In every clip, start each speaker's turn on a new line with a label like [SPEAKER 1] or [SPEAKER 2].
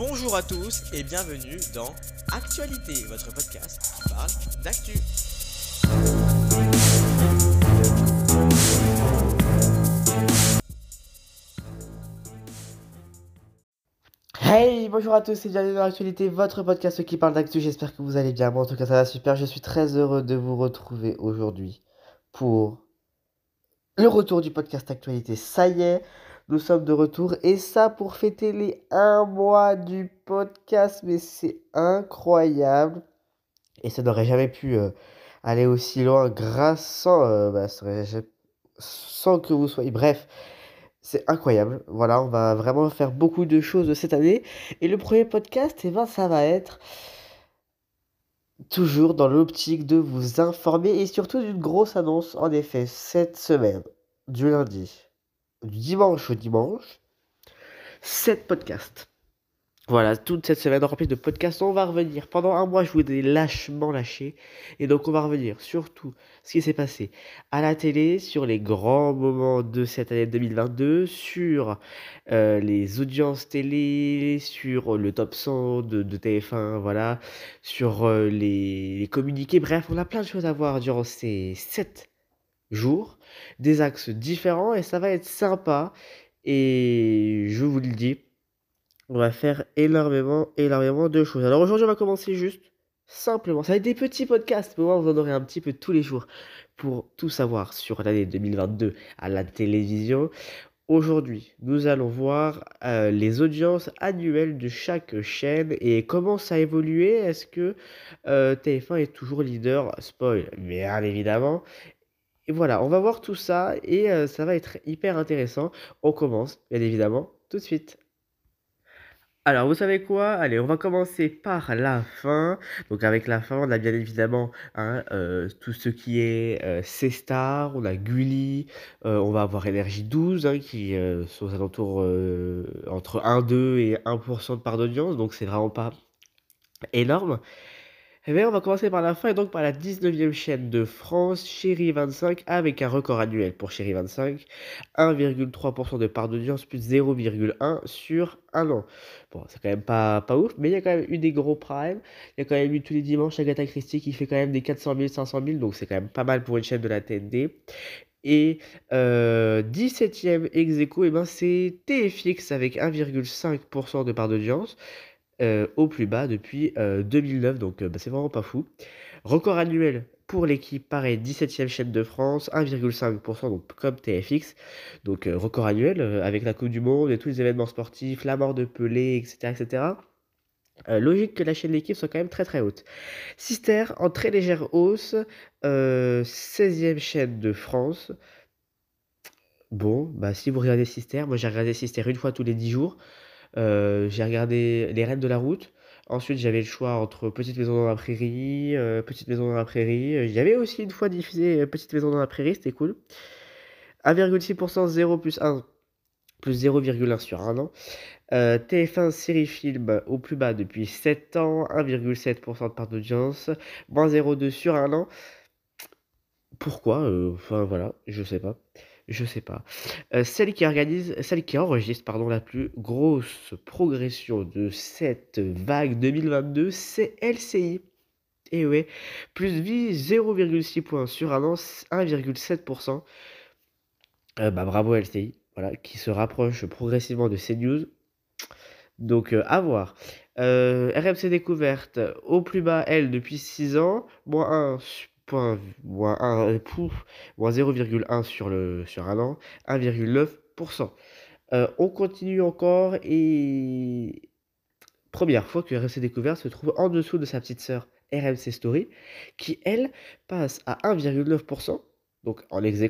[SPEAKER 1] Bonjour à tous et bienvenue dans Actualité, votre podcast qui parle d'actu. Hey, bonjour à tous et bienvenue dans l'actualité, votre podcast qui parle d'actu. J'espère que vous allez bien. Moi, en tout cas, ça va super. Je suis très heureux de vous retrouver aujourd'hui pour le retour du podcast Actualité. Ça y est, nous sommes de retour et ça pour fêter les un mois du podcast. Mais c'est incroyable et ça n'aurait jamais pu euh, aller aussi loin grâce sans, euh, bah, sans que vous soyez. Bref. C'est incroyable. Voilà, on va vraiment faire beaucoup de choses cette année. Et le premier podcast, eh ben, ça va être toujours dans l'optique de vous informer et surtout d'une grosse annonce. En effet, cette semaine, du lundi, du dimanche au dimanche, 7 podcasts. Voilà, toute cette semaine remplie de podcasts, on va revenir. Pendant un mois, je vous ai lâchement lâché. Et donc, on va revenir sur tout ce qui s'est passé à la télé, sur les grands moments de cette année 2022, sur euh, les audiences télé, sur le top 100 de, TF1, voilà, sur euh, les, les communiqués. Bref, on a plein de choses à voir durant ces 7 jours, des axes différents, et ça va être sympa. Et je vous le dis on va faire énormément, énormément de choses. Alors aujourd'hui, on va commencer juste simplement. Ça va être des petits podcasts, mais moi, vous en aurez un petit peu tous les jours pour tout savoir sur l'année 2022 à la télévision. Aujourd'hui, nous allons voir euh, les audiences annuelles de chaque chaîne et comment ça a évolué. Est-ce que euh, TF1 est toujours leader? Spoil, bien évidemment. Et voilà, on va voir tout ça et euh, ça va être hyper intéressant. On commence, bien évidemment, tout de suite. Alors, vous savez quoi? Allez, on va commencer par la fin. Donc, avec la fin, on a bien évidemment hein, euh, tout ce qui est euh, C-Star, on a Gulli, euh, on va avoir Énergie 12 hein, qui sont aux alentours entre 1, 2 et 1% de part d'audience. Donc, c'est vraiment pas énorme. Eh bien, on va commencer par la fin et donc par la 19e chaîne de France, Chéri 25, avec un record annuel pour Chéri 25, 1,3% de part d'audience plus 0,1 sur un an. Bon, c'est quand même pas, pas ouf, mais il y a quand même eu des gros primes. Il y a quand même eu tous les dimanches Agatha Christie qui fait quand même des 400 000, 500 000, donc c'est quand même pas mal pour une chaîne de la TND. Et euh, 17e ex aequo, eh ben c'est TFX avec 1,5% de part d'audience. Euh, au plus bas depuis 2009, euh, donc euh, bah, c'est vraiment pas fou. Record annuel pour l'équipe, pareil, 17e chaîne de France, 1,5%, donc comme TFX. Donc record annuel avec la Coupe du Monde et tous les événements sportifs, la mort de Pelé, etc. etc. logique que la chaîne d'équipe soit quand même très très haute. Sister en très légère hausse, 16e chaîne de France. Bon, bah si vous regardez Sister, moi j'ai regardé Sister une fois tous les 10 jours. Euh, j'ai regardé Les Reines de la Route. Ensuite, j'avais le choix entre Petite Maison dans la Prairie, euh, Petite Maison dans la Prairie. J'avais aussi une fois diffusé euh, Petite Maison dans la Prairie, c'était cool. 1,6%, 0 plus 1, plus 0,1 sur un an. TF1 série film au plus bas depuis 7 ans, 1,7% de part d'audience, moins 0,2 sur un an. Pourquoi Enfin voilà, je sais pas. Je sais pas. Euh, celle qui organise celle qui enregistre, pardon, la plus grosse progression de cette vague 2022, c'est LCI. Et ouais, plus vie 0,6 points sur un an, 1,7%. Euh, bah bravo LCI, voilà, qui se rapproche progressivement de CNews. Donc euh, à voir. RMC découverte au plus bas, elle, depuis 6 ans, moins 1 moins 0,1 sur, le, sur un an, 1,9%. Euh, on continue encore et première fois que RMC Découverte se trouve en dessous de sa petite sœur RMC Story, qui elle passe à 1,9%, donc en ex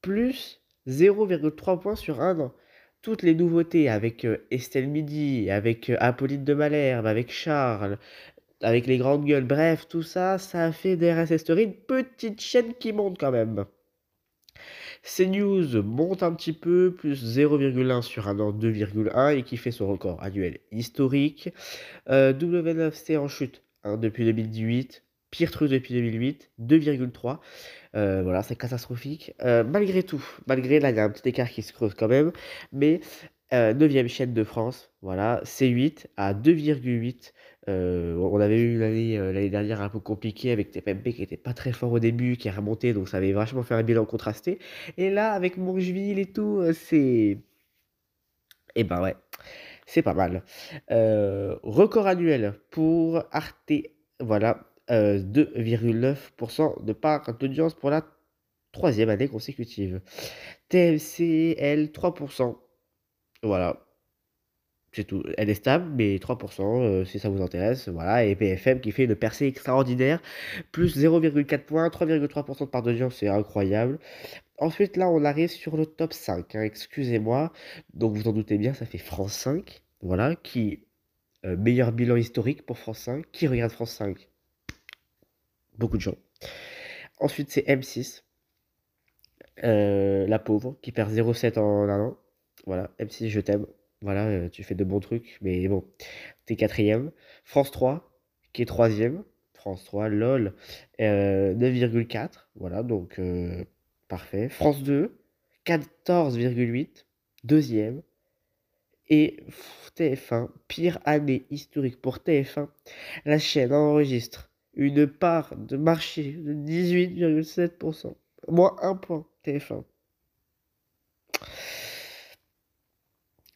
[SPEAKER 1] plus 0,3 points sur un an. Toutes les nouveautés avec euh, Estelle Midi, avec euh, Apolline de Malherbe, avec Charles, avec les grandes gueules, bref, tout ça, ça fait des RSS Story une petite chaîne qui monte quand même. CNews monte un petit peu, plus 0,1 sur un an, 2,1 et qui fait son record annuel historique. Euh, W9C en chute hein, depuis 2018, pire truc depuis 2008, 2,3. Euh, voilà, c'est catastrophique. Euh, malgré tout, malgré là, il y a un petit écart qui se creuse quand même, mais 9e chaîne de France, voilà, C8 à 2,8. On avait eu l'année l'année dernière un peu compliquée avec TPMP qui était pas très fort au début, qui est remonté, donc ça avait vachement fait un bilan contrasté. Et là, avec Mongeville et tout, c'est. Eh ben ouais, c'est pas mal. record annuel pour Arte, voilà, 2,9% de part d'audience pour la troisième année consécutive. TMC, elle, 3%. Voilà. C'est tout. Elle est stable, mais 3%, euh, si ça vous intéresse. Voilà. Et PFM qui fait une percée extraordinaire. Plus 0,4 points, 3,3% de part d'audience, c'est incroyable. Ensuite, là, on arrive sur le top 5. Hein, excusez-moi. Donc, vous en doutez bien, ça fait France 5. Voilà. Qui. Euh, meilleur bilan historique pour France 5. Qui regarde France 5 Beaucoup de gens. Ensuite, c'est M6. Euh, la pauvre, qui perd 0,7 en un an. Voilà, M6, je t'aime. Voilà, euh, tu fais de bons trucs, mais bon, t'es quatrième. France 3, qui est troisième. France 3, lol, 9,4. Euh, voilà, donc parfait. France 2, 14,8. Deuxième. Et TF1, pire année historique pour TF1. La chaîne enregistre une part de marché de 18,7%. Moins un point, TF1.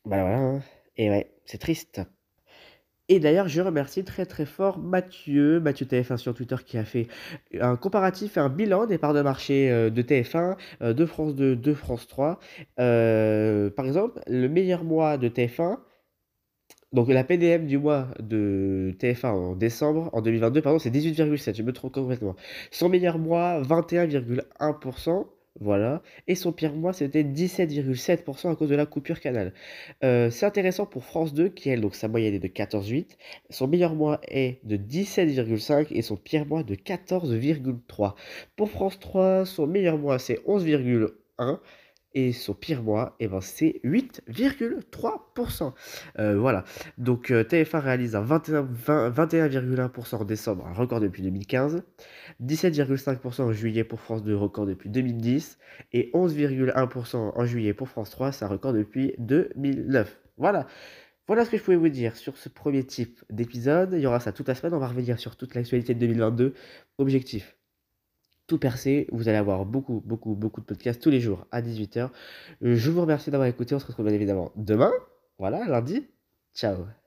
[SPEAKER 1] Bah hein. et ouais, c'est triste. Et d'ailleurs, je remercie très très fort Mathieu, Mathieu TF1 sur Twitter, qui a fait un comparatif un bilan des parts de marché euh, de TF1, euh, de France 2, de France 3. Euh, par exemple, le meilleur mois de TF1, donc la PDM du mois de TF1 en décembre, en 2022, pardon, c'est 18,7, je me trompe complètement. Son meilleur mois, 21,1%. Voilà. Et son pire mois, c'était 17,7% à cause de la coupure canal. Euh, c'est intéressant pour France 2, qui elle, donc sa moyenne est de 14,8. Son meilleur mois est de 17,5 et son pire mois de 14,3. Pour France 3, son meilleur mois, c'est 11,1 et son pire mois, eh ben, c'est 8,3%. Euh, voilà. Donc euh, TF1 réalise un 21,1% en décembre, un record depuis 2015. 17,5% en juillet pour France 2, record depuis 2010. Et 11,1% en juillet pour France 3, c'est un record depuis 2009. Voilà. Voilà ce que je pouvais vous dire sur ce premier type d'épisode. Il y aura ça toute la semaine. On va revenir sur toute l'actualité de 2022. Objectif tout percer. Vous allez avoir beaucoup, beaucoup, beaucoup de podcasts tous les jours à 18h. Je vous remercie d'avoir écouté. On se retrouve bien évidemment demain. Voilà, lundi. Ciao